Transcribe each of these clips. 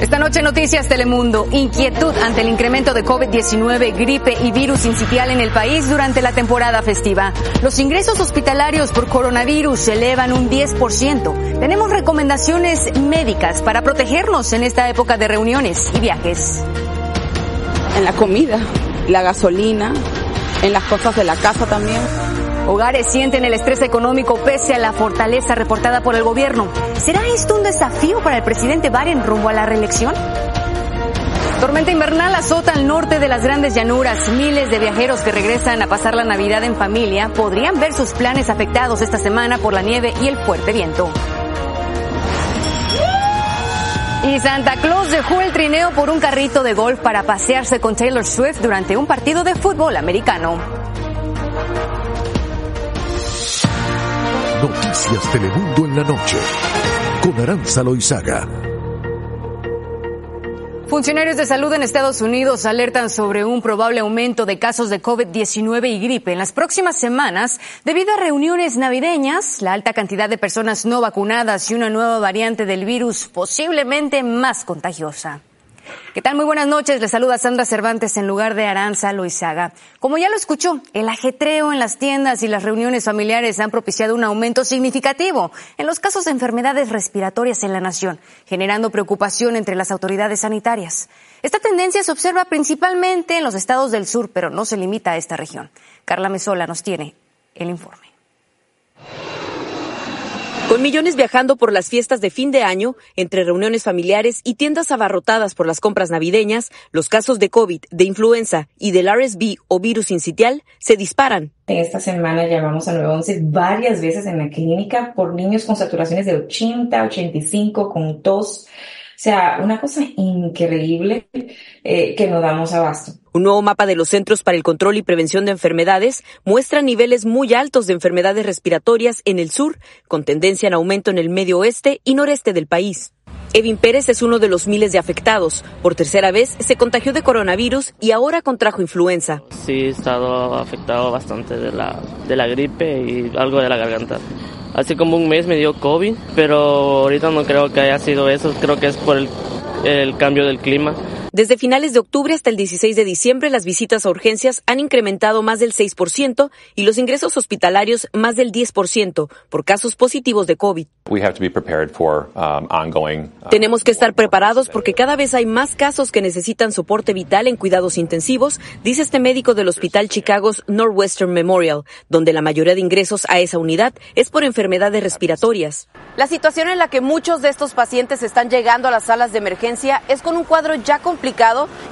Esta noche Noticias Telemundo. Inquietud ante el incremento de COVID-19, gripe y virus incitial en el país durante la temporada festiva. Los ingresos hospitalarios por coronavirus se elevan un 10%. Tenemos recomendaciones médicas para protegernos en esta época de reuniones y viajes. En la comida, la gasolina, en las cosas de la casa también. Hogares sienten el estrés económico pese a la fortaleza reportada por el gobierno. ¿Será esto un desafío para el presidente Biden rumbo a la reelección? Tormenta invernal azota al norte de las grandes llanuras. Miles de viajeros que regresan a pasar la Navidad en familia podrían ver sus planes afectados esta semana por la nieve y el fuerte viento. Y Santa Claus dejó el trineo por un carrito de golf para pasearse con Taylor Swift durante un partido de fútbol americano. Noticias Telemundo en la noche. Con Aranza Loizaga. Funcionarios de salud en Estados Unidos alertan sobre un probable aumento de casos de COVID-19 y gripe en las próximas semanas debido a reuniones navideñas, la alta cantidad de personas no vacunadas y una nueva variante del virus posiblemente más contagiosa. ¿Qué tal? Muy buenas noches. Les saluda Sandra Cervantes en lugar de Aranza Loizaga. Como ya lo escuchó, el ajetreo en las tiendas y las reuniones familiares han propiciado un aumento significativo en los casos de enfermedades respiratorias en la nación, generando preocupación entre las autoridades sanitarias. Esta tendencia se observa principalmente en los estados del sur, pero no se limita a esta región. Carla Mesola nos tiene el informe. Con millones viajando por las fiestas de fin de año, entre reuniones familiares y tiendas abarrotadas por las compras navideñas, los casos de COVID, de influenza y del RSV o virus incitial se disparan. Esta semana llamamos a 911 varias veces en la clínica por niños con saturaciones de 80, 85, con tos. O sea, una cosa increíble eh, que no damos abasto. Un nuevo mapa de los Centros para el Control y Prevención de Enfermedades muestra niveles muy altos de enfermedades respiratorias en el sur, con tendencia en aumento en el medio oeste y noreste del país. Evin Pérez es uno de los miles de afectados. Por tercera vez se contagió de coronavirus y ahora contrajo influenza. Sí, he estado afectado bastante de la, de la gripe y algo de la garganta. Hace como un mes me dio COVID, pero ahorita no creo que haya sido eso, creo que es por el, el cambio del clima. Desde finales de octubre hasta el 16 de diciembre, las visitas a urgencias han incrementado más del 6% y los ingresos hospitalarios más del 10% por casos positivos de COVID. Tenemos que estar preparados porque cada vez hay más casos que necesitan soporte vital en cuidados intensivos, dice este médico del Hospital Chicago's Northwestern Memorial, donde la mayoría de ingresos a esa unidad es por enfermedades respiratorias. La situación en la que muchos de estos pacientes están llegando a las salas de emergencia es con un cuadro ya complicado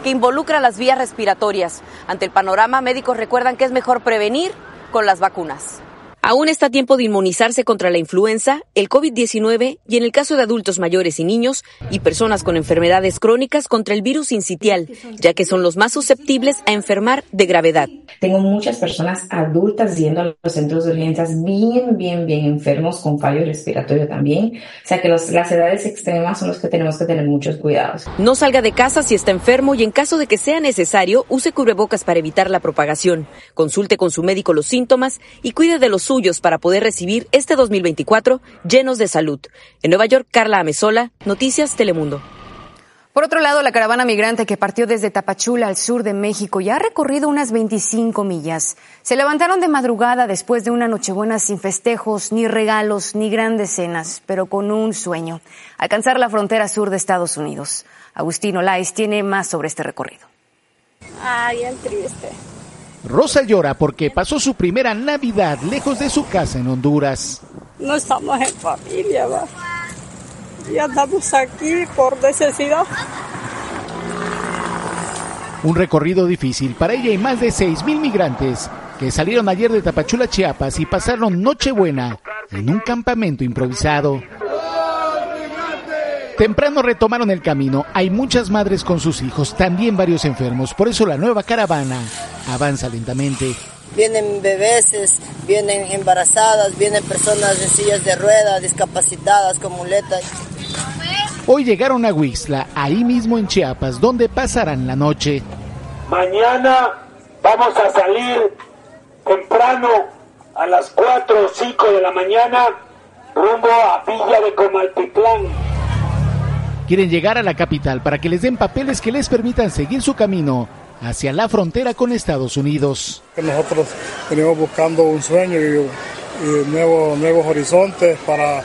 que involucra las vías respiratorias. Ante el panorama, médicos recuerdan que es mejor prevenir con las vacunas. Aún está tiempo de inmunizarse contra la influenza, el COVID-19 y en el caso de adultos mayores y niños y personas con enfermedades crónicas contra el virus incitial, ya que son los más susceptibles a enfermar de gravedad. Tengo muchas personas adultas yendo a los centros de urgencias bien, bien, bien enfermos con fallo respiratorio también. O sea que los, las edades extremas son los que tenemos que tener muchos cuidados. No salga de casa si está enfermo y en caso de que sea necesario, use cubrebocas para evitar la propagación. Consulte con su médico los síntomas y cuide de los suyos para poder recibir este 2024 llenos de salud. En Nueva York, Carla Amezola, Noticias Telemundo. Por otro lado, la caravana migrante que partió desde Tapachula al sur de México ya ha recorrido unas 25 millas. Se levantaron de madrugada después de una nochebuena sin festejos, ni regalos, ni grandes cenas, pero con un sueño, alcanzar la frontera sur de Estados Unidos. Agustino Lais tiene más sobre este recorrido. Ay, el triste. Rosa llora porque pasó su primera Navidad lejos de su casa en Honduras. No estamos en familia, ¿va? Y andamos aquí por necesidad. Un recorrido difícil para ella y más de 6.000 migrantes que salieron ayer de Tapachula, Chiapas y pasaron Nochebuena en un campamento improvisado. Temprano retomaron el camino. Hay muchas madres con sus hijos, también varios enfermos. Por eso la nueva caravana avanza lentamente. Vienen bebés, vienen embarazadas, vienen personas en sillas de ruedas, discapacitadas con muletas. Hoy llegaron a Huixla, ahí mismo en Chiapas, donde pasarán la noche. Mañana vamos a salir temprano a las 4 o 5 de la mañana rumbo a Villa de Comaltitlán. Quieren llegar a la capital para que les den papeles que les permitan seguir su camino hacia la frontera con Estados Unidos. Nosotros venimos buscando un sueño y, y nuevos, nuevos horizontes para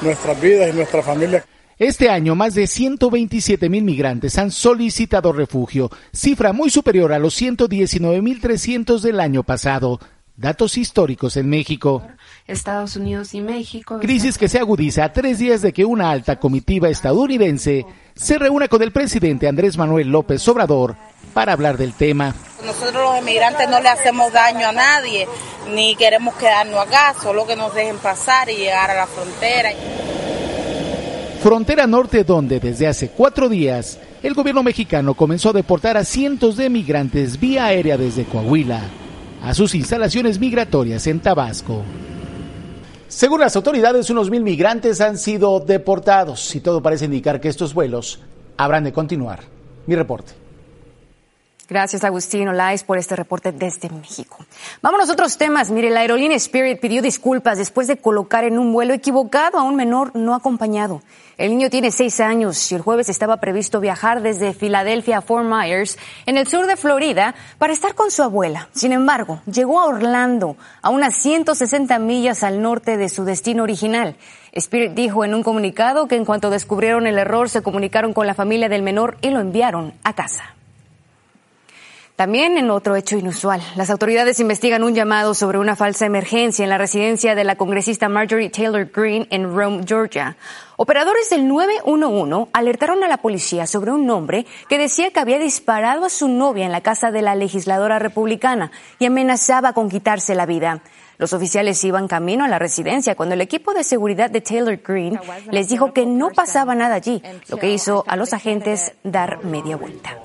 nuestras vidas y nuestra familia. Este año más de 127 mil migrantes han solicitado refugio, cifra muy superior a los 119 mil 300 del año pasado. Datos históricos en México. Estados Unidos y México. Crisis que se agudiza a tres días de que una alta comitiva estadounidense se reúna con el presidente Andrés Manuel López Obrador para hablar del tema. Nosotros los inmigrantes no le hacemos daño a nadie, ni queremos quedarnos acá, solo que nos dejen pasar y llegar a la frontera. Frontera Norte donde desde hace cuatro días el gobierno mexicano comenzó a deportar a cientos de migrantes vía aérea desde Coahuila a sus instalaciones migratorias en Tabasco. Según las autoridades, unos mil migrantes han sido deportados y todo parece indicar que estos vuelos habrán de continuar. Mi reporte. Gracias, Agustín Olais, por este reporte desde México. Vámonos a otros temas. Mire, la aerolínea Spirit pidió disculpas después de colocar en un vuelo equivocado a un menor no acompañado. El niño tiene seis años y el jueves estaba previsto viajar desde Filadelfia a Fort Myers, en el sur de Florida, para estar con su abuela. Sin embargo, llegó a Orlando, a unas 160 millas al norte de su destino original. Spirit dijo en un comunicado que en cuanto descubrieron el error se comunicaron con la familia del menor y lo enviaron a casa. También en otro hecho inusual, las autoridades investigan un llamado sobre una falsa emergencia en la residencia de la congresista Marjorie Taylor Greene en Rome, Georgia. Operadores del 911 alertaron a la policía sobre un hombre que decía que había disparado a su novia en la casa de la legisladora republicana y amenazaba con quitarse la vida. Los oficiales iban camino a la residencia cuando el equipo de seguridad de Taylor Greene les dijo que no pasaba nada allí, lo que hizo a los agentes dar media vuelta.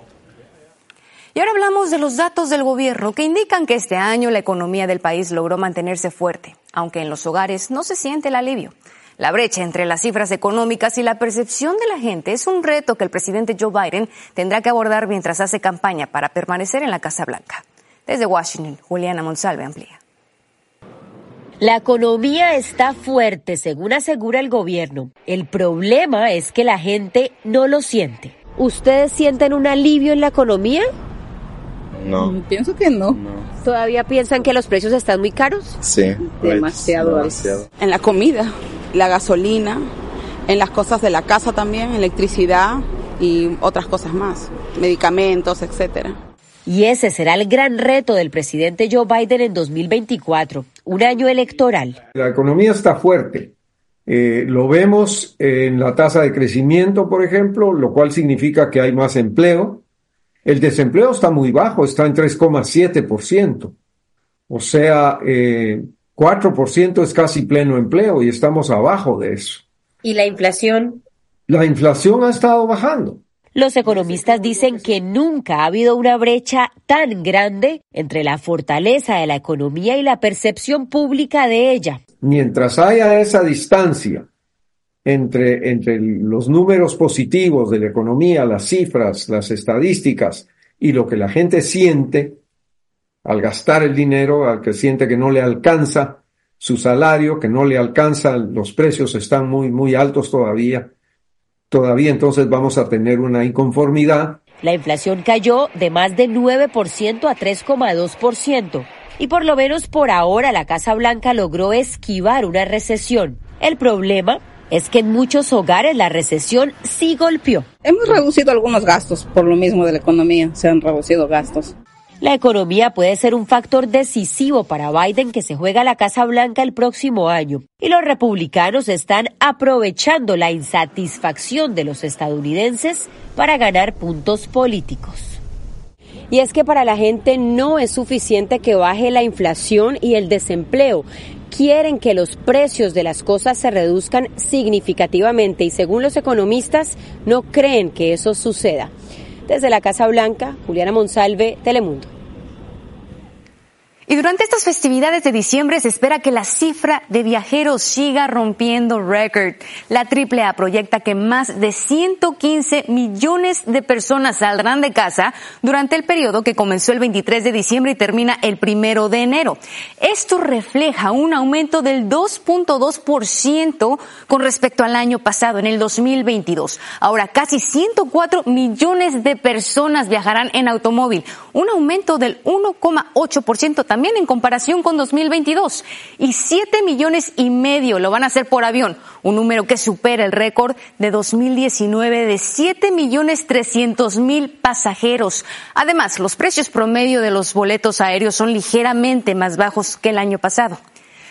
Y ahora hablamos de los datos del gobierno que indican que este año la economía del país logró mantenerse fuerte, aunque en los hogares no se siente el alivio. La brecha entre las cifras económicas y la percepción de la gente es un reto que el presidente Joe Biden tendrá que abordar mientras hace campaña para permanecer en la Casa Blanca. Desde Washington, Juliana Monsalve amplía. La economía está fuerte, según asegura el gobierno. El problema es que la gente no lo siente. ¿Ustedes sienten un alivio en la economía? No. Mm, Pienso que no. ¿Todavía piensan que los precios están muy caros? Sí. Demasiado. demasiado. En la comida, la gasolina, en las cosas de la casa también, electricidad y otras cosas más, medicamentos, etcétera. Y ese será el gran reto del presidente Joe Biden en 2024, un año electoral. La economía está fuerte. Eh, lo vemos en la tasa de crecimiento, por ejemplo, lo cual significa que hay más empleo. El desempleo está muy bajo, está en 3,7%. O sea, eh, 4% es casi pleno empleo y estamos abajo de eso. ¿Y la inflación? La inflación ha estado bajando. Los economistas dicen que nunca ha habido una brecha tan grande entre la fortaleza de la economía y la percepción pública de ella. Mientras haya esa distancia entre, entre los números positivos de la economía, las cifras, las estadísticas y lo que la gente siente al gastar el dinero, al que siente que no le alcanza su salario, que no le alcanza, los precios están muy, muy altos todavía. Todavía entonces vamos a tener una inconformidad. La inflación cayó de más de 9% a 3,2%. Y por lo menos por ahora la Casa Blanca logró esquivar una recesión. El problema es que en muchos hogares la recesión sí golpeó. Hemos reducido algunos gastos por lo mismo de la economía, se han reducido gastos. La economía puede ser un factor decisivo para Biden que se juega a la Casa Blanca el próximo año. Y los republicanos están aprovechando la insatisfacción de los estadounidenses para ganar puntos políticos. Y es que para la gente no es suficiente que baje la inflación y el desempleo. Quieren que los precios de las cosas se reduzcan significativamente y según los economistas no creen que eso suceda. Desde la Casa Blanca, Juliana Monsalve, Telemundo. Y durante estas festividades de diciembre se espera que la cifra de viajeros siga rompiendo récord. La AAA proyecta que más de 115 millones de personas saldrán de casa durante el periodo que comenzó el 23 de diciembre y termina el primero de enero. Esto refleja un aumento del 2.2% con respecto al año pasado, en el 2022. Ahora, casi 104 millones de personas viajarán en automóvil, un aumento del 1,8% también también en comparación con 2022. Y 7 millones y medio lo van a hacer por avión, un número que supera el récord de 2019 de 7 millones 300 mil pasajeros. Además, los precios promedio de los boletos aéreos son ligeramente más bajos que el año pasado.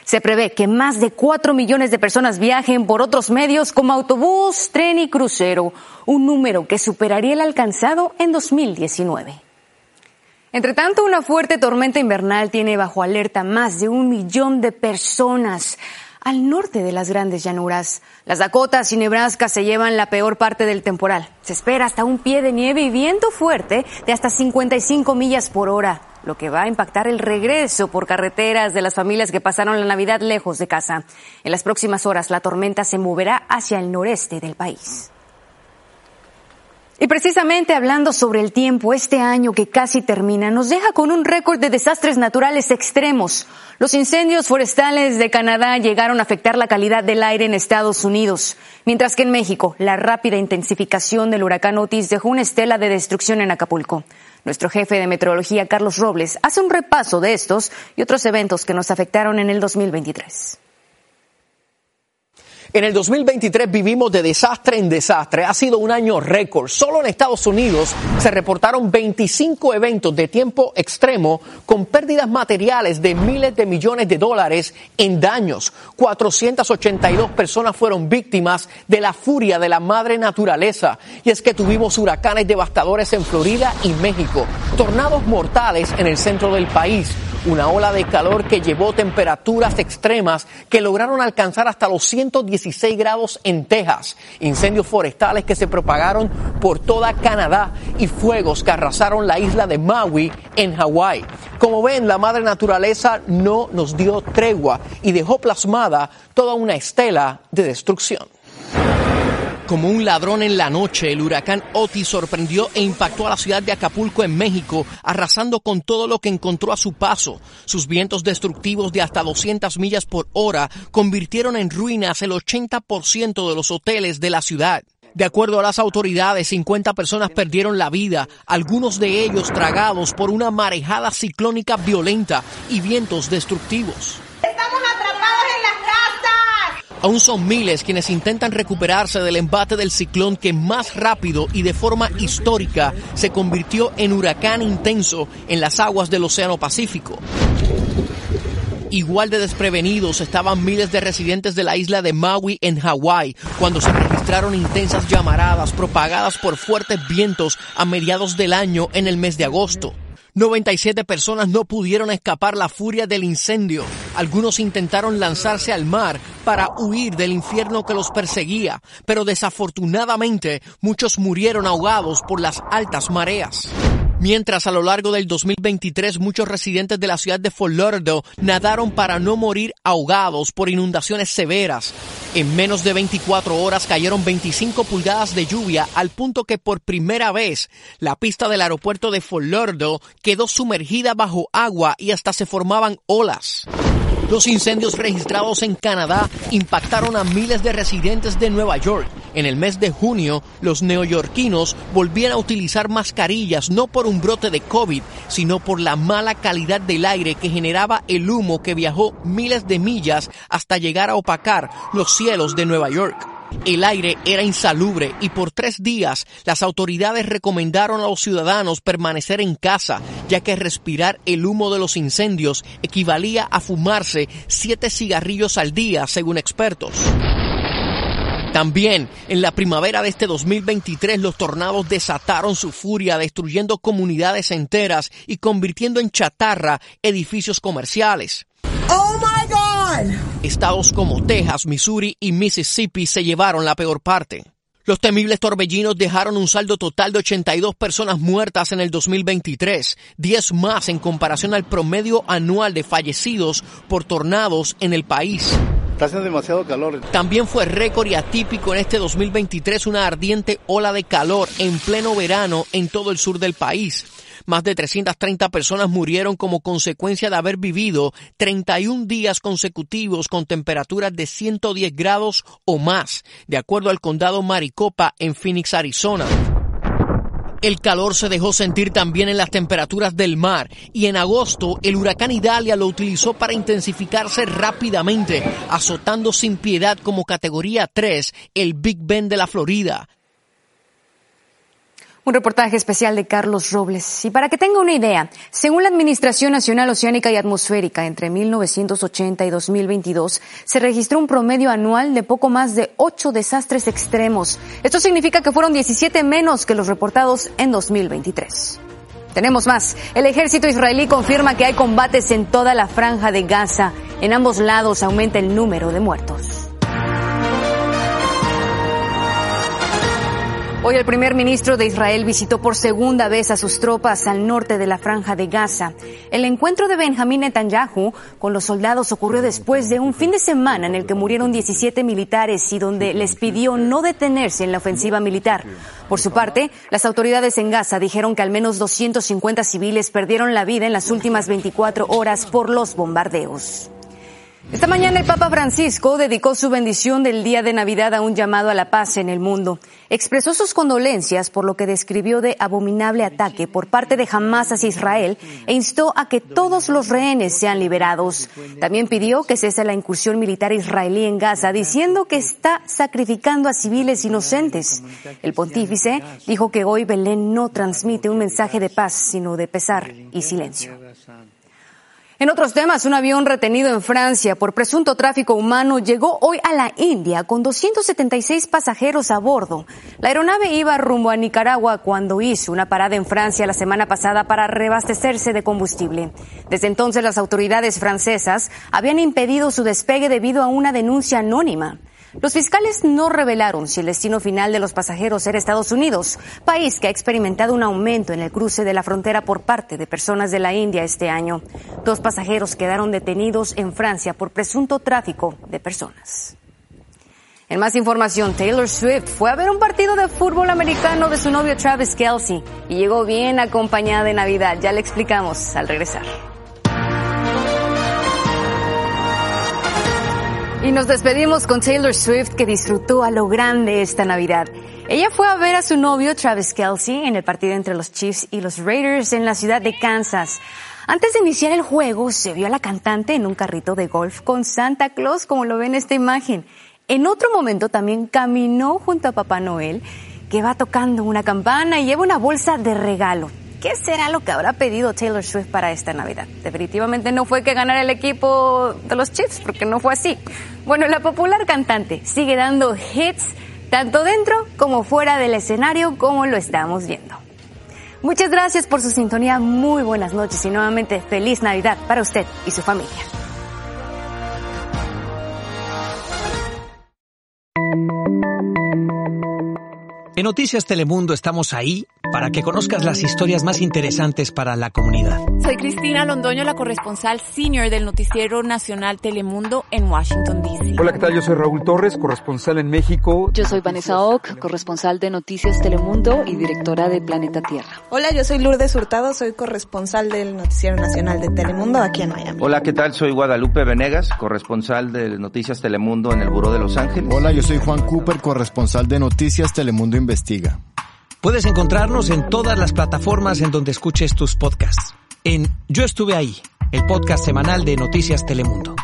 Se prevé que más de 4 millones de personas viajen por otros medios como autobús, tren y crucero, un número que superaría el alcanzado en 2019. Entre tanto, una fuerte tormenta invernal tiene bajo alerta más de un millón de personas al norte de las grandes llanuras. Las Dakotas y Nebraska se llevan la peor parte del temporal. Se espera hasta un pie de nieve y viento fuerte de hasta 55 millas por hora, lo que va a impactar el regreso por carreteras de las familias que pasaron la Navidad lejos de casa. En las próximas horas la tormenta se moverá hacia el noreste del país. Y precisamente hablando sobre el tiempo, este año que casi termina nos deja con un récord de desastres naturales extremos. Los incendios forestales de Canadá llegaron a afectar la calidad del aire en Estados Unidos, mientras que en México la rápida intensificación del huracán Otis dejó una estela de destrucción en Acapulco. Nuestro jefe de meteorología, Carlos Robles, hace un repaso de estos y otros eventos que nos afectaron en el 2023. En el 2023 vivimos de desastre en desastre. Ha sido un año récord. Solo en Estados Unidos se reportaron 25 eventos de tiempo extremo con pérdidas materiales de miles de millones de dólares en daños. 482 personas fueron víctimas de la furia de la madre naturaleza. Y es que tuvimos huracanes devastadores en Florida y México, tornados mortales en el centro del país, una ola de calor que llevó temperaturas extremas que lograron alcanzar hasta los 110 16 grados en Texas, incendios forestales que se propagaron por toda Canadá y fuegos que arrasaron la isla de Maui en Hawái. Como ven, la madre naturaleza no nos dio tregua y dejó plasmada toda una estela de destrucción. Como un ladrón en la noche, el huracán Otis sorprendió e impactó a la ciudad de Acapulco en México, arrasando con todo lo que encontró a su paso. Sus vientos destructivos de hasta 200 millas por hora convirtieron en ruinas el 80% de los hoteles de la ciudad. De acuerdo a las autoridades, 50 personas perdieron la vida, algunos de ellos tragados por una marejada ciclónica violenta y vientos destructivos. Aún son miles quienes intentan recuperarse del embate del ciclón que más rápido y de forma histórica se convirtió en huracán intenso en las aguas del Océano Pacífico. Igual de desprevenidos estaban miles de residentes de la isla de Maui en Hawái cuando se registraron intensas llamaradas propagadas por fuertes vientos a mediados del año en el mes de agosto. 97 personas no pudieron escapar la furia del incendio. Algunos intentaron lanzarse al mar para huir del infierno que los perseguía, pero desafortunadamente muchos murieron ahogados por las altas mareas. Mientras a lo largo del 2023 muchos residentes de la ciudad de Fort nadaron para no morir ahogados por inundaciones severas. En menos de 24 horas cayeron 25 pulgadas de lluvia al punto que por primera vez la pista del aeropuerto de Fort quedó sumergida bajo agua y hasta se formaban olas. Los incendios registrados en Canadá impactaron a miles de residentes de Nueva York. En el mes de junio, los neoyorquinos volvían a utilizar mascarillas no por un brote de COVID, sino por la mala calidad del aire que generaba el humo que viajó miles de millas hasta llegar a opacar los cielos de Nueva York. El aire era insalubre y por tres días las autoridades recomendaron a los ciudadanos permanecer en casa, ya que respirar el humo de los incendios equivalía a fumarse siete cigarrillos al día, según expertos. También en la primavera de este 2023 los tornados desataron su furia destruyendo comunidades enteras y convirtiendo en chatarra edificios comerciales. Oh my God. Estados como Texas, Missouri y Mississippi se llevaron la peor parte. Los temibles torbellinos dejaron un saldo total de 82 personas muertas en el 2023, 10 más en comparación al promedio anual de fallecidos por tornados en el país. Está haciendo demasiado calor. También fue récord y atípico en este 2023 una ardiente ola de calor en pleno verano en todo el sur del país. Más de 330 personas murieron como consecuencia de haber vivido 31 días consecutivos con temperaturas de 110 grados o más, de acuerdo al condado Maricopa en Phoenix, Arizona. El calor se dejó sentir también en las temperaturas del mar y en agosto el huracán Idalia lo utilizó para intensificarse rápidamente, azotando sin piedad como categoría 3 el Big Ben de la Florida. Un reportaje especial de Carlos Robles. Y para que tenga una idea, según la Administración Nacional Oceánica y Atmosférica, entre 1980 y 2022 se registró un promedio anual de poco más de ocho desastres extremos. Esto significa que fueron 17 menos que los reportados en 2023. Tenemos más. El ejército israelí confirma que hay combates en toda la franja de Gaza. En ambos lados aumenta el número de muertos. Hoy el primer ministro de Israel visitó por segunda vez a sus tropas al norte de la franja de Gaza. El encuentro de Benjamín Netanyahu con los soldados ocurrió después de un fin de semana en el que murieron 17 militares y donde les pidió no detenerse en la ofensiva militar. Por su parte, las autoridades en Gaza dijeron que al menos 250 civiles perdieron la vida en las últimas 24 horas por los bombardeos. Esta mañana el Papa Francisco dedicó su bendición del día de Navidad a un llamado a la paz en el mundo. Expresó sus condolencias por lo que describió de abominable ataque por parte de Hamas hacia Israel e instó a que todos los rehenes sean liberados. También pidió que cese la incursión militar israelí en Gaza, diciendo que está sacrificando a civiles inocentes. El pontífice dijo que hoy Belén no transmite un mensaje de paz, sino de pesar y silencio. En otros temas, un avión retenido en Francia por presunto tráfico humano llegó hoy a la India con 276 pasajeros a bordo. La aeronave iba rumbo a Nicaragua cuando hizo una parada en Francia la semana pasada para reabastecerse de combustible. Desde entonces las autoridades francesas habían impedido su despegue debido a una denuncia anónima. Los fiscales no revelaron si el destino final de los pasajeros era Estados Unidos, país que ha experimentado un aumento en el cruce de la frontera por parte de personas de la India este año. Dos pasajeros quedaron detenidos en Francia por presunto tráfico de personas. En más información, Taylor Swift fue a ver un partido de fútbol americano de su novio Travis Kelsey y llegó bien acompañada de Navidad. Ya le explicamos al regresar. Y nos despedimos con Taylor Swift que disfrutó a lo grande esta Navidad. Ella fue a ver a su novio Travis Kelsey en el partido entre los Chiefs y los Raiders en la ciudad de Kansas. Antes de iniciar el juego, se vio a la cantante en un carrito de golf con Santa Claus, como lo ven en esta imagen. En otro momento también caminó junto a Papá Noel, que va tocando una campana y lleva una bolsa de regalo. ¿Qué será lo que habrá pedido Taylor Swift para esta Navidad? Definitivamente no fue que ganara el equipo de los Chiefs, porque no fue así. Bueno, la popular cantante sigue dando hits tanto dentro como fuera del escenario, como lo estamos viendo. Muchas gracias por su sintonía, muy buenas noches y nuevamente feliz Navidad para usted y su familia. En Noticias Telemundo estamos ahí para que conozcas las historias más interesantes para la comunidad. Soy Cristina Londoño, la corresponsal senior del Noticiero Nacional Telemundo en Washington, D.C. Hola, ¿qué tal? Yo soy Raúl Torres, corresponsal en México. Yo soy Vanessa Ock, corresponsal de Noticias Telemundo y directora de Planeta Tierra. Hola, yo soy Lourdes Hurtado, soy corresponsal del Noticiero Nacional de Telemundo aquí en Miami. Hola, ¿qué tal? Soy Guadalupe Venegas, corresponsal de Noticias Telemundo en el Buró de Los Ángeles. Hola, yo soy Juan Cooper, corresponsal de Noticias Telemundo Investiga. Puedes encontrarnos en todas las plataformas en donde escuches tus podcasts. En Yo estuve ahí, el podcast semanal de Noticias Telemundo.